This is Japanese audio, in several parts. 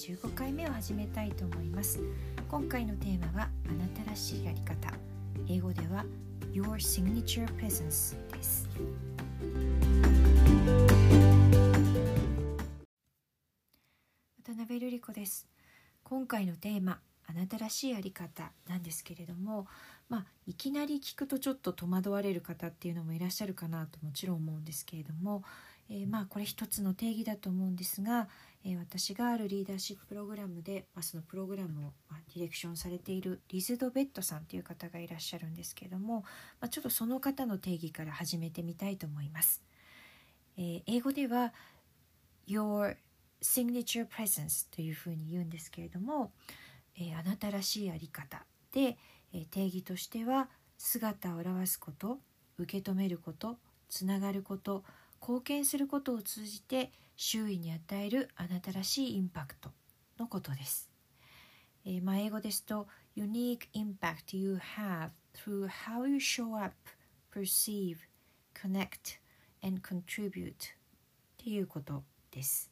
15回目を始めたいと思います。今回のテーマはあなたらしいやり方。英語では Your Signature Presence です。渡辺瑠璃子です。今回のテーマあなたらしいやり方なんですけれどもまあいきなり聞くとちょっと戸惑われる方っていうのもいらっしゃるかなともちろん思うんですけれども、えー、まあこれ一つの定義だと思うんですが、え、私があるリーダーシッププログラムで、まあ、そのプログラムを、ま、ディレクションされているリズド・ベッドさんという方がいらっしゃるんですけれども、まあ、ちょっとその方の定義から始めてみたいと思います。えー、英語では Your signature presence というふうに言うんですけれども、えー、あなたらしいあり方で、えー、定義としては姿を表すこと受け止めることつながること貢献することを通じて周囲に与えるあなたらしいインパクトのことです。えー、まあ、英語ですと Unique impact you have through how you show up, perceive, connect and contribute っていうことです。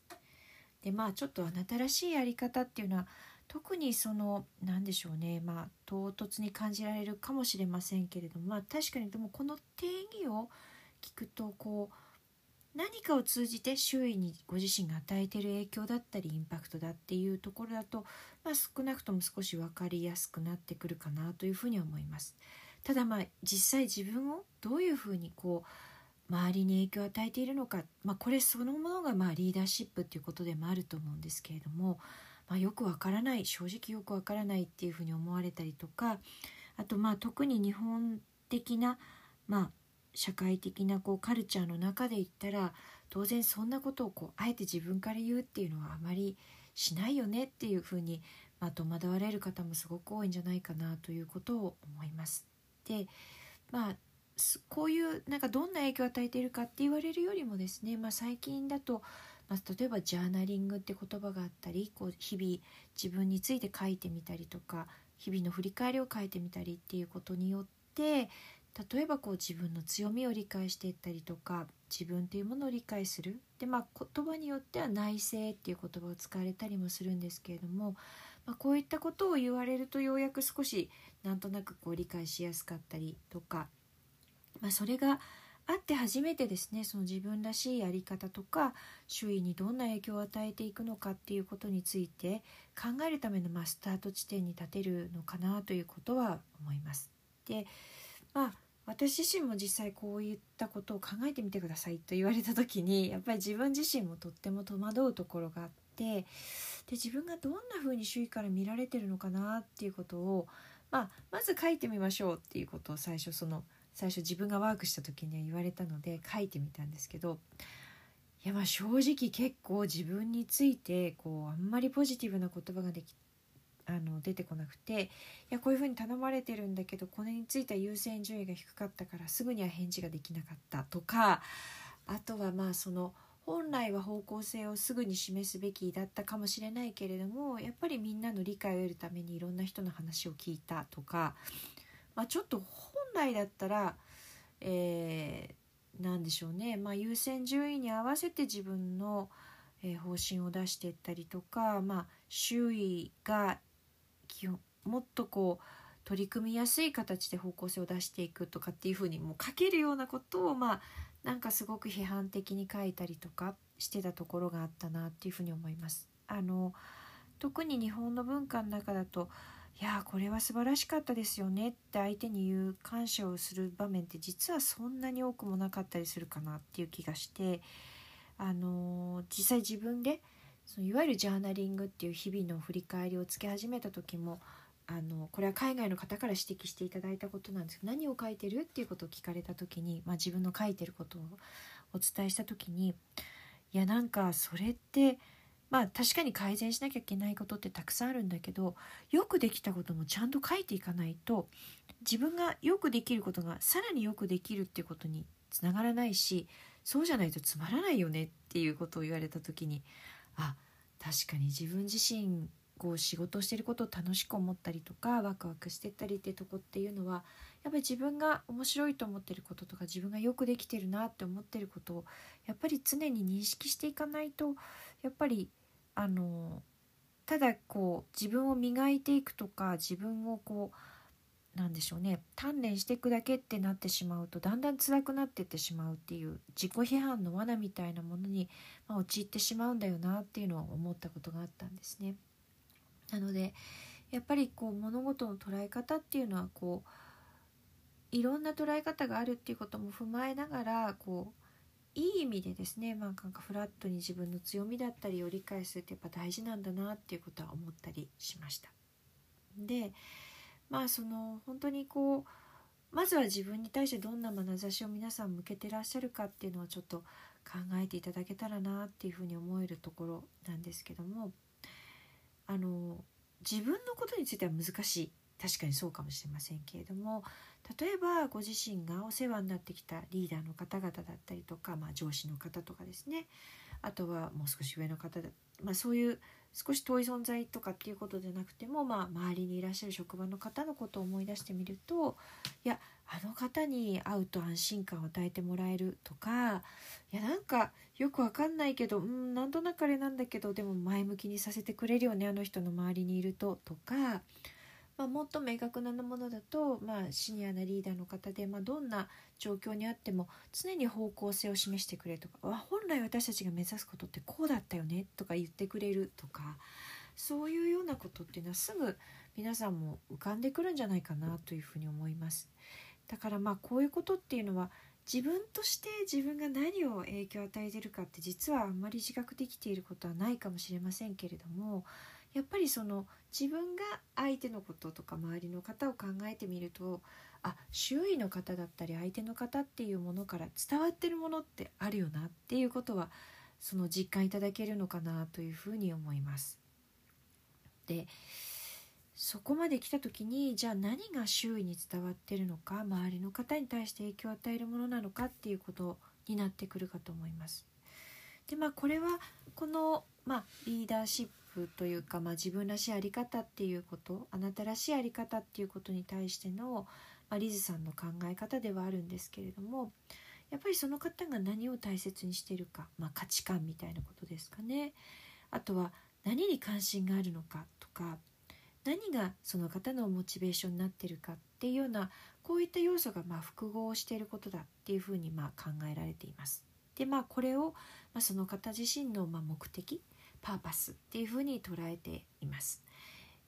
でまあちょっとあなたらしいやり方っていうのは特にその何でしょうねまあ唐突に感じられるかもしれませんけれども、まあ、確かにでもこの定義を聞くとこう何かを通じて周囲にご自身が与えている影響だったりインパクトだっていうところだと、まあ、少なくとも少し分かりやすくなってくるかなというふうに思います。ただまあ実際自分をどういうふうにこう周りに影響を与えているのか、まあ、これそのものがまあリーダーシップっていうことでもあると思うんですけれども、まあ、よくわからない正直よくわからないっていうふうに思われたりとかあとまあ特に日本的な、まあ、社会的なこうカルチャーの中で言ったら当然そんなことをこうあえて自分から言うっていうのはあまりしないよねっていうふうに、まあ、戸惑われる方もすごく多いんじゃないかなということを思います。でまあこういうなんかどんな影響を与えているかって言われるよりもですね、まあ、最近だと、まあ、例えばジャーナリングって言葉があったりこう日々自分について書いてみたりとか日々の振り返りを書いてみたりっていうことによって例えばこう自分の強みを理解していったりとか自分というものを理解するで、まあ、言葉によっては内省っていう言葉を使われたりもするんですけれども、まあ、こういったことを言われるとようやく少しなんとなくこう理解しやすかったりとか、まあ、それがあって初めてですねその自分らしいやり方とか周囲にどんな影響を与えていくのかっていうことについて考えるためのまスタート地点に立てるのかなということは思います。でまあ私自身も実際こういったことを考えてみてくださいと言われた時に やっぱり自分自身もとっても戸惑うところがあってで自分がどんな風に周囲から見られてるのかなっていうことを、まあ、まず書いてみましょうっていうことを最初その最初自分がワークした時には言われたので書いてみたんですけどいやまあ正直結構自分についてこうあんまりポジティブな言葉ができあの出てこなくていやこういうふうに頼まれてるんだけどこれについては優先順位が低かったからすぐには返事ができなかったとかあとはまあその本来は方向性をすぐに示すべきだったかもしれないけれどもやっぱりみんなの理解を得るためにいろんな人の話を聞いたとか、まあ、ちょっと本来だったら、えー、何でしょうね、まあ、優先順位に合わせて自分の、え、方針を出していったりとか、まあ、周囲が基本もっとこう取り組みやすい形で方向性を出していくとかっていうふうにもう書けるようなことをまあなんかすごく批判的に書いたりとかしてたところがあったなっていうふうに思います。あの特に日本の文化の中だといやこれは素晴らしかったですよねって相手に言う感謝をする場面って実はそんなに多くもなかったりするかなっていう気がしてあの実際自分でそのいわゆるジャーナリングっていう日々の振り返りをつけ始めた時もあのこれは海外の方から指摘していただいたことなんですけど何を書いてるっていうことを聞かれた時に、まあ、自分の書いてることをお伝えした時にいやなんかそれってまあ確かに改善しなきゃいけないことってたくさんあるんだけどよくできたこともちゃんと書いていかないと自分がよくできることがさらによくできるっていうことにつながらないしそうじゃないとつまらないよねっていうことを言われた時にあ確かに自分自身こう仕事してることを楽しく思ったりとかワクワクしてったりってとこっていうのはやっぱり自分が面白いと思ってることとか自分がよくできてるなって思ってることをやっぱり常に認識していかないとやっぱりあのただこう自分を磨いていくとか自分をこうなんでしょうね鍛錬していくだけってなってしまうとだんだん辛くなっていってしまうっていう自己批判の罠みたいなものに、まあ、陥ってしまうんだよなっていうのを思ったことがあったんですね。なのでやっぱりこう物事の捉え方っていうのはこういろんな捉え方があるっていうことも踏まえながらこういい意味でですね、まあ、なんかフラットに自分の強みだったりを理解するってやっぱ大事なんだなっていうことは思ったりしました。でまあその本当にこうまずは自分に対してどんな眼差しを皆さん向けてらっしゃるかっていうのをちょっと考えていただけたらなっていうふうに思えるところなんですけどもあの自分のことについては難しい確かにそうかもしれませんけれども例えばご自身がお世話になってきたリーダーの方々だったりとか、まあ、上司の方とかですね。あとはもう少し上の方だ、まあ、そういう少し遠い存在とかっていうことでなくても、まあ、周りにいらっしゃる職場の方のことを思い出してみるといやあの方に会うと安心感を与えてもらえるとかいやなんかよくわかんないけどうんなんとなくあれなんだけどでも前向きにさせてくれるよねあの人の周りにいるととかまあ、もっと明確なものだと、まあ、シニアなリーダーの方で、まあ、どんな状況にあっても常に方向性を示してくれとか本来私たちが目指すことってこうだったよねとか言ってくれるとかそういうようなことっていうのはすぐ皆さんも浮かんでくるんじゃないかなというふうに思います。だからまあこういうことっていうのは自分として自分が何を影響を与えてるかって実はあんまり自覚できていることはないかもしれませんけれどもやっぱりその自分が相手のこととか周りの方を考えてみるとあ周囲の方だったり相手の方っていうものから伝わってるものってあるよなっていうことはその実感いただけるのかなというふうに思います。でそこまで来た時にじゃあ何が周囲に伝わってるのか周りの方に対して影響を与えるものなのかっていうことになってくるかと思います。でまあこれはこの、まあ、リーダーシッというか、まあ、自分らしい在り方っていうことあなたらしい在り方っていうことに対しての、まあ、リズさんの考え方ではあるんですけれどもやっぱりその方が何を大切にしているか、まあ、価値観みたいなことですかねあとは何に関心があるのかとか何がその方のモチベーションになってるかっていうようなこういった要素がま複合していることだっていうふうにま考えられています。でまあこれを、ま、その方自身のま目的パーパスっていうふうに捉えています。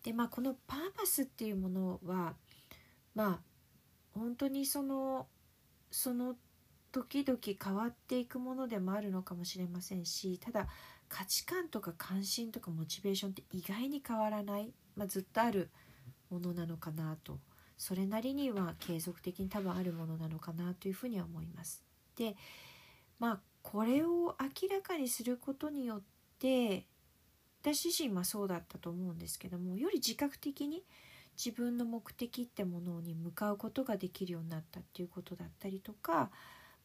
でまあこのパーパスっていうものはまあ本当にそのその時々変わっていくものでもあるのかもしれませんしただ価値観とか関心とかモチベーションって意外に変わらない、まあ、ずっとあるものなのかなとそれなりには継続的に多分あるものなのかなというふうには思います。でまあこれを明らかにすることによって私自身はそうだったと思うんですけどもより自覚的に自分の目的ってものに向かうことができるようになったっていうことだったりとか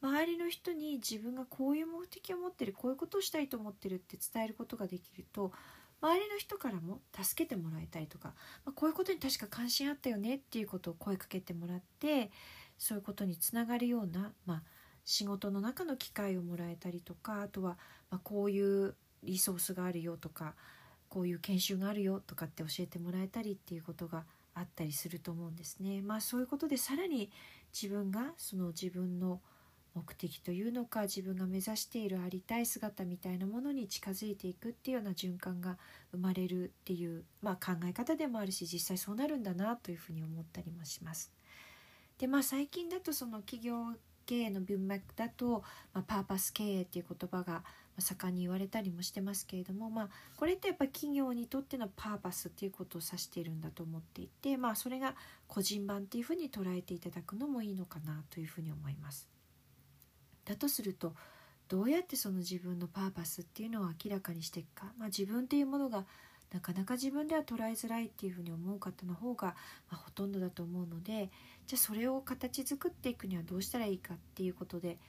周りの人に自分がこういう目的を持ってるこういうことをしたいと思ってるって伝えることができると周りの人からも助けてもらえたりとか、まあ、こういうことに確か関心あったよねっていうことを声かけてもらってそういうことにつながるような、まあ、仕事の中の機会をもらえたりとかあとは、まこういうリソースがあるよとかこういう研修があるよとかって教えてもらえたりっていうことがあったりすると思うんですね。まあそういうことでさらに自分がその自分の目的というのか自分が目指しているありたい姿みたいなものに近づいていくっていうような循環が生まれるっていう、まあ、考え方でもあるし実際そうなるんだなというふうに思ったりもします。でまあ最近だとその企業経営の文脈だと、まあ、パーパス経営っていう言葉が盛んに言われたりもしてますけれども、まあ、これってやっぱ企業にとってのパーパスっていうことを指しているんだと思っていて、まあ、それが個人版っていうふうに捉えていただくのもいいのかなというふうに思います。だとするとどうやってその自分のパーパスっていうのを明らかにしていくか、まあ、自分っていうものがなかなか自分では捉えづらいっていうふうに思う方の方が、まあ、ほとんどだと思うのでじゃあそれを形作っていくにはどうしたらいいかっていうことで、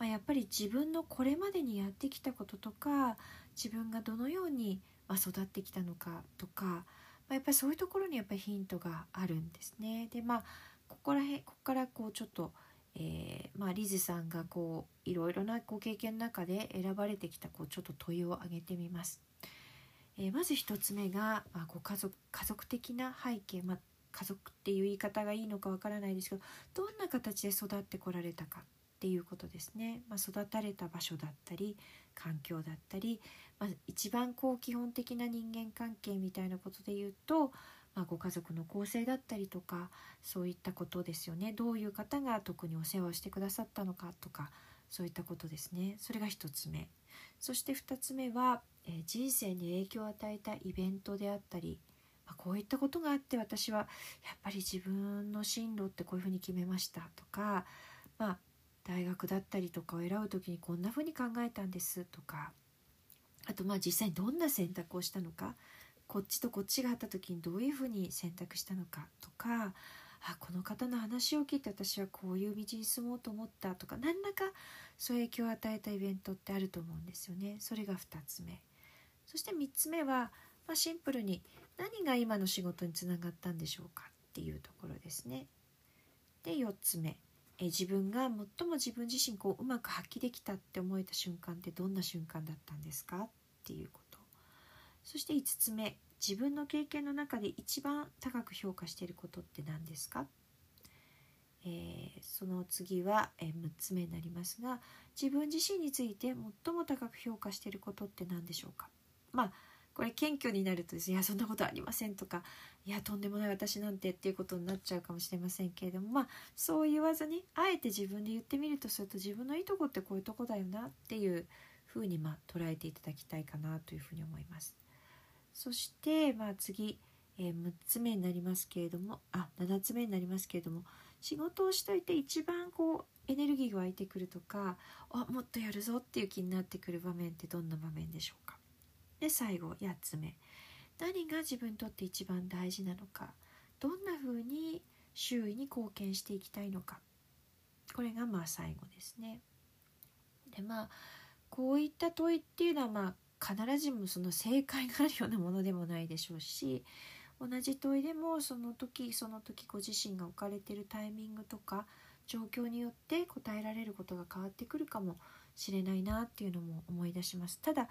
まあ、やっぱり自分のこれまでにやってきたこととか自分がどのように育ってきたのかとか、まあ、やっぱりそういうところにやっぱりヒントがあるんですね。でまあここら辺ここからこうちょっとえー、まあ、リズさんがこういろいろなご経験の中で選ばれてきたこうちょっと問いを挙げてみます。えー、まず1つ目が、まあ、ご家族家族的な背景、まあ、家族っていう言い方がいいのかわからないですけどどんな形で育ってこられたかっていうことですね、まあ、育たれた場所だったり環境だったり、まあ、一番こう基本的な人間関係みたいなことで言うと、まあ、ご家族の構成だったりとかそういったことですよね。どういう方が特にお世話をしてくださったのかとかそういったことですね。それが1つ目。そして2つ目は、えー、人生に影響を与えたイベントであったり、まあ、こういったことがあって私はやっぱり自分の進路ってこういうふうに決めましたとか、まあ、大学だったりとかを選ぶ時にこんな風に考えたんですとかあとまあ実際にどんな選択をしたのかこっちとこっちがあった時にどういうふうに選択したのかとかあこの方の話を聞いて私はこういう道に進もうと思ったとか何らかそういう影響を与えたイベントってあると思うんですよね。それが2つ目。そして3つ目は、まあ、シンプルに何が今の仕事につながったんでしょうかっていうところですね。で4つ目。え自分が最も自分自身こううまく発揮できたって思えた瞬間ってどんな瞬間だったんですかっていうこと。そして5つ目自分の経験の中で一番高く評価していることって何ですか、えー、その次は、え6つ目になりますが自分自身について最も高く評価していることって何でしょうか？まあこれ謙虚になるとですねいやそんなことありませんとかいやとんでもない私なんてっていうことになっちゃうかもしれませんけれどもまあそう言わずにあえて自分で言ってみるとすると自分のいいとこってこういうとこだよなっていうふうにまあ捉えていただきたいかなというふうに思います。そしてまあ次、えー、6つ目になりますけれどもあ7つ目になりますけれども仕事をしといて一番こうエネルギーが湧いてくるとかあもっとやるぞっていう気になってくる場面ってどんな場面でしょうか？で最後8つ目何が自分にとって一番大事なのかどんな風に周囲に貢献していきたいのかこれがまあ最後ですね。でまあこういった問いっていうのはまあ必ずしもその正解があるようなものでもないでしょうし同じ問いでもその時その時ご自身が置かれてるタイミングとか状況によって答えられることが変わってくるかもしれないなっていうのも思い出します。ただ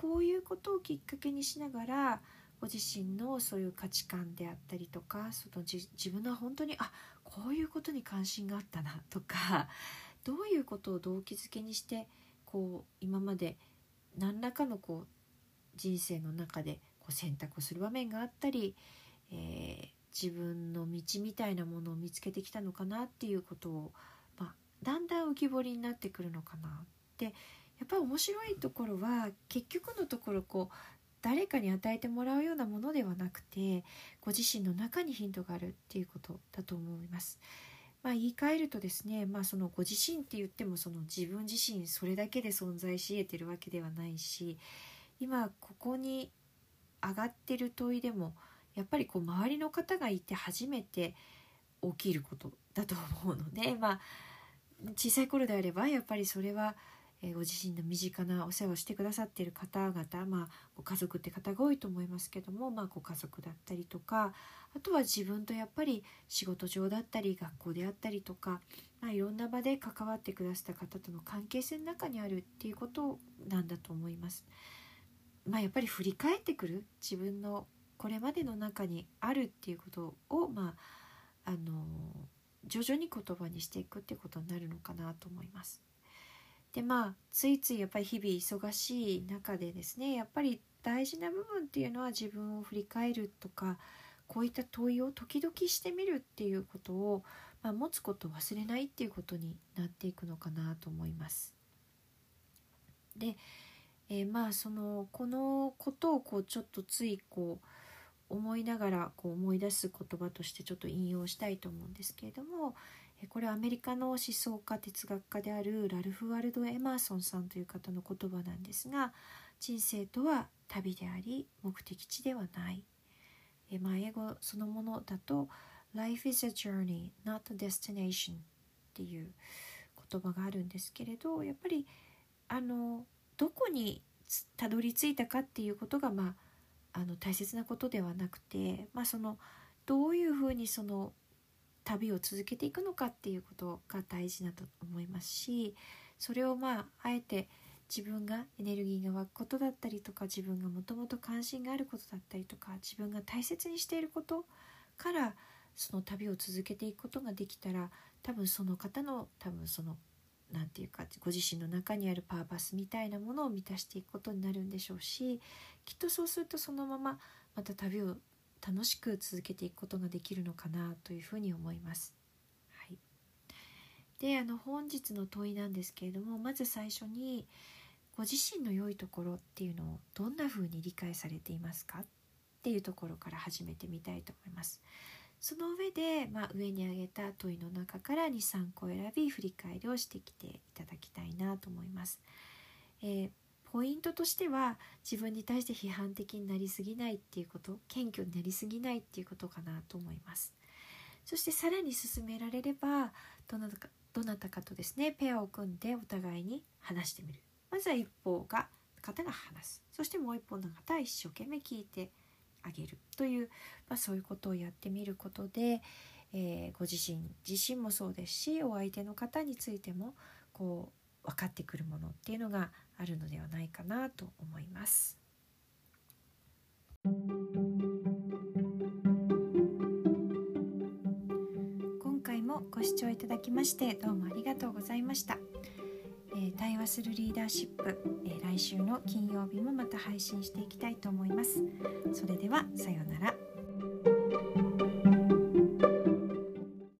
こういうことをきっかけにしながらご自身のそういう価値観であったりとかその自分の本当にあこういうことに関心があったなとか どういうことを動機づけにしてこう今まで何らかのこう人生の中でこう選択をする場面があったり、えー、自分の道みたいなものを見つけてきたのかなっていうことを、まあ、だんだん浮き彫りになってくるのかなってやっぱ面白いところは結局のところこう誰かに与えてもらうようなものではなくてご自身の中にヒントがあるっていうことだと思います。まあ、言い換えるとですね、まあ、そのご自身って言ってもその自分自身それだけで存在し得てるわけではないし今ここに上がってる問いでもやっぱりこう周りの方がいて初めて起きることだと思うので、まあ、小さい頃であればやっぱりそれはえご自身の身近なお世話をしてくださっている方々、まあ、ご家族って方が多いと思いますけども、まあ、ご家族だったりとかあとは自分とやっぱり仕事上だったり学校であったりとか、まあ、いろんな場で関わってくださった方との関係性の中にあるっていうことなんだと思います。まあ、やっぱり振り返ってくる自分のこれまでの中にあるっていうことを、まあ、あの徐々に言葉にしていくっていうことになるのかなと思います。でまあついついやっぱり日々忙しい中でですねやっぱり大事な部分っていうのは自分を振り返るとかこういった問いを時々してみるっていうことを、まあ、持つことを忘れないっていうことになっていくのかなと思います。で、えー、まあそのこのことをこうちょっとついこう思いながらこう思い出す言葉としてちょっと引用したいと思うんですけれども、これはアメリカの思想家哲学家であるラルフ・ワルド・エマーソンさんという方の言葉なんですが人生とは旅であり目的地ではない、えまあ、英語そのものだと Life is a journey, not a destination っていう言葉があるんですけれどやっぱりあのどこにたどり着いたかっていうことが、まあ、あの大切なことではなくて、まあ、そのどういうふうにその旅を続けていくのかっていうことが大事だと思いますしそれをまああえて自分がエネルギーが湧くことだったりとか自分がもともと関心があることだったりとか自分が大切にしていることからその旅を続けていくことができたら多分その方の多分その何て言うかご自身の中にあるパーパスみたいなものを満たしていくことになるんでしょうしきっとそうするとそのまままた旅を楽しく続けていくことができるのかなというふうに思います。はい、であの本日の問いなんですけれどもまず最初にご自身の良いところっていうのをどんなふうに理解されていますかっていうところから始めてみたいと思います。その上で、まあ、上に挙げた問いの中から23個選び振り返りをしてきていただきたいなと思います。えー、ポイントとしては自分に対して批判的になりすぎないっていうこと謙虚になりすぎないっていうことかなと思います。そしてさらに進められればどなたかどなたかとですねペアを組んでお互いに話してみる。まずは一方が方が話す。そしてもう一方の方は一生懸命聞いてあげる。という、まあ、そういうことをやってみることで、えー、ご自身自身もそうですしお相手の方についてもこう分かってくるものっていうのがあるのではないかなと思います。今回もご視聴いただきましてどうもありがとうございました。え対話するリーダーシップ、え来週の金曜日もまた配信していきたいと思います。それではさようなら。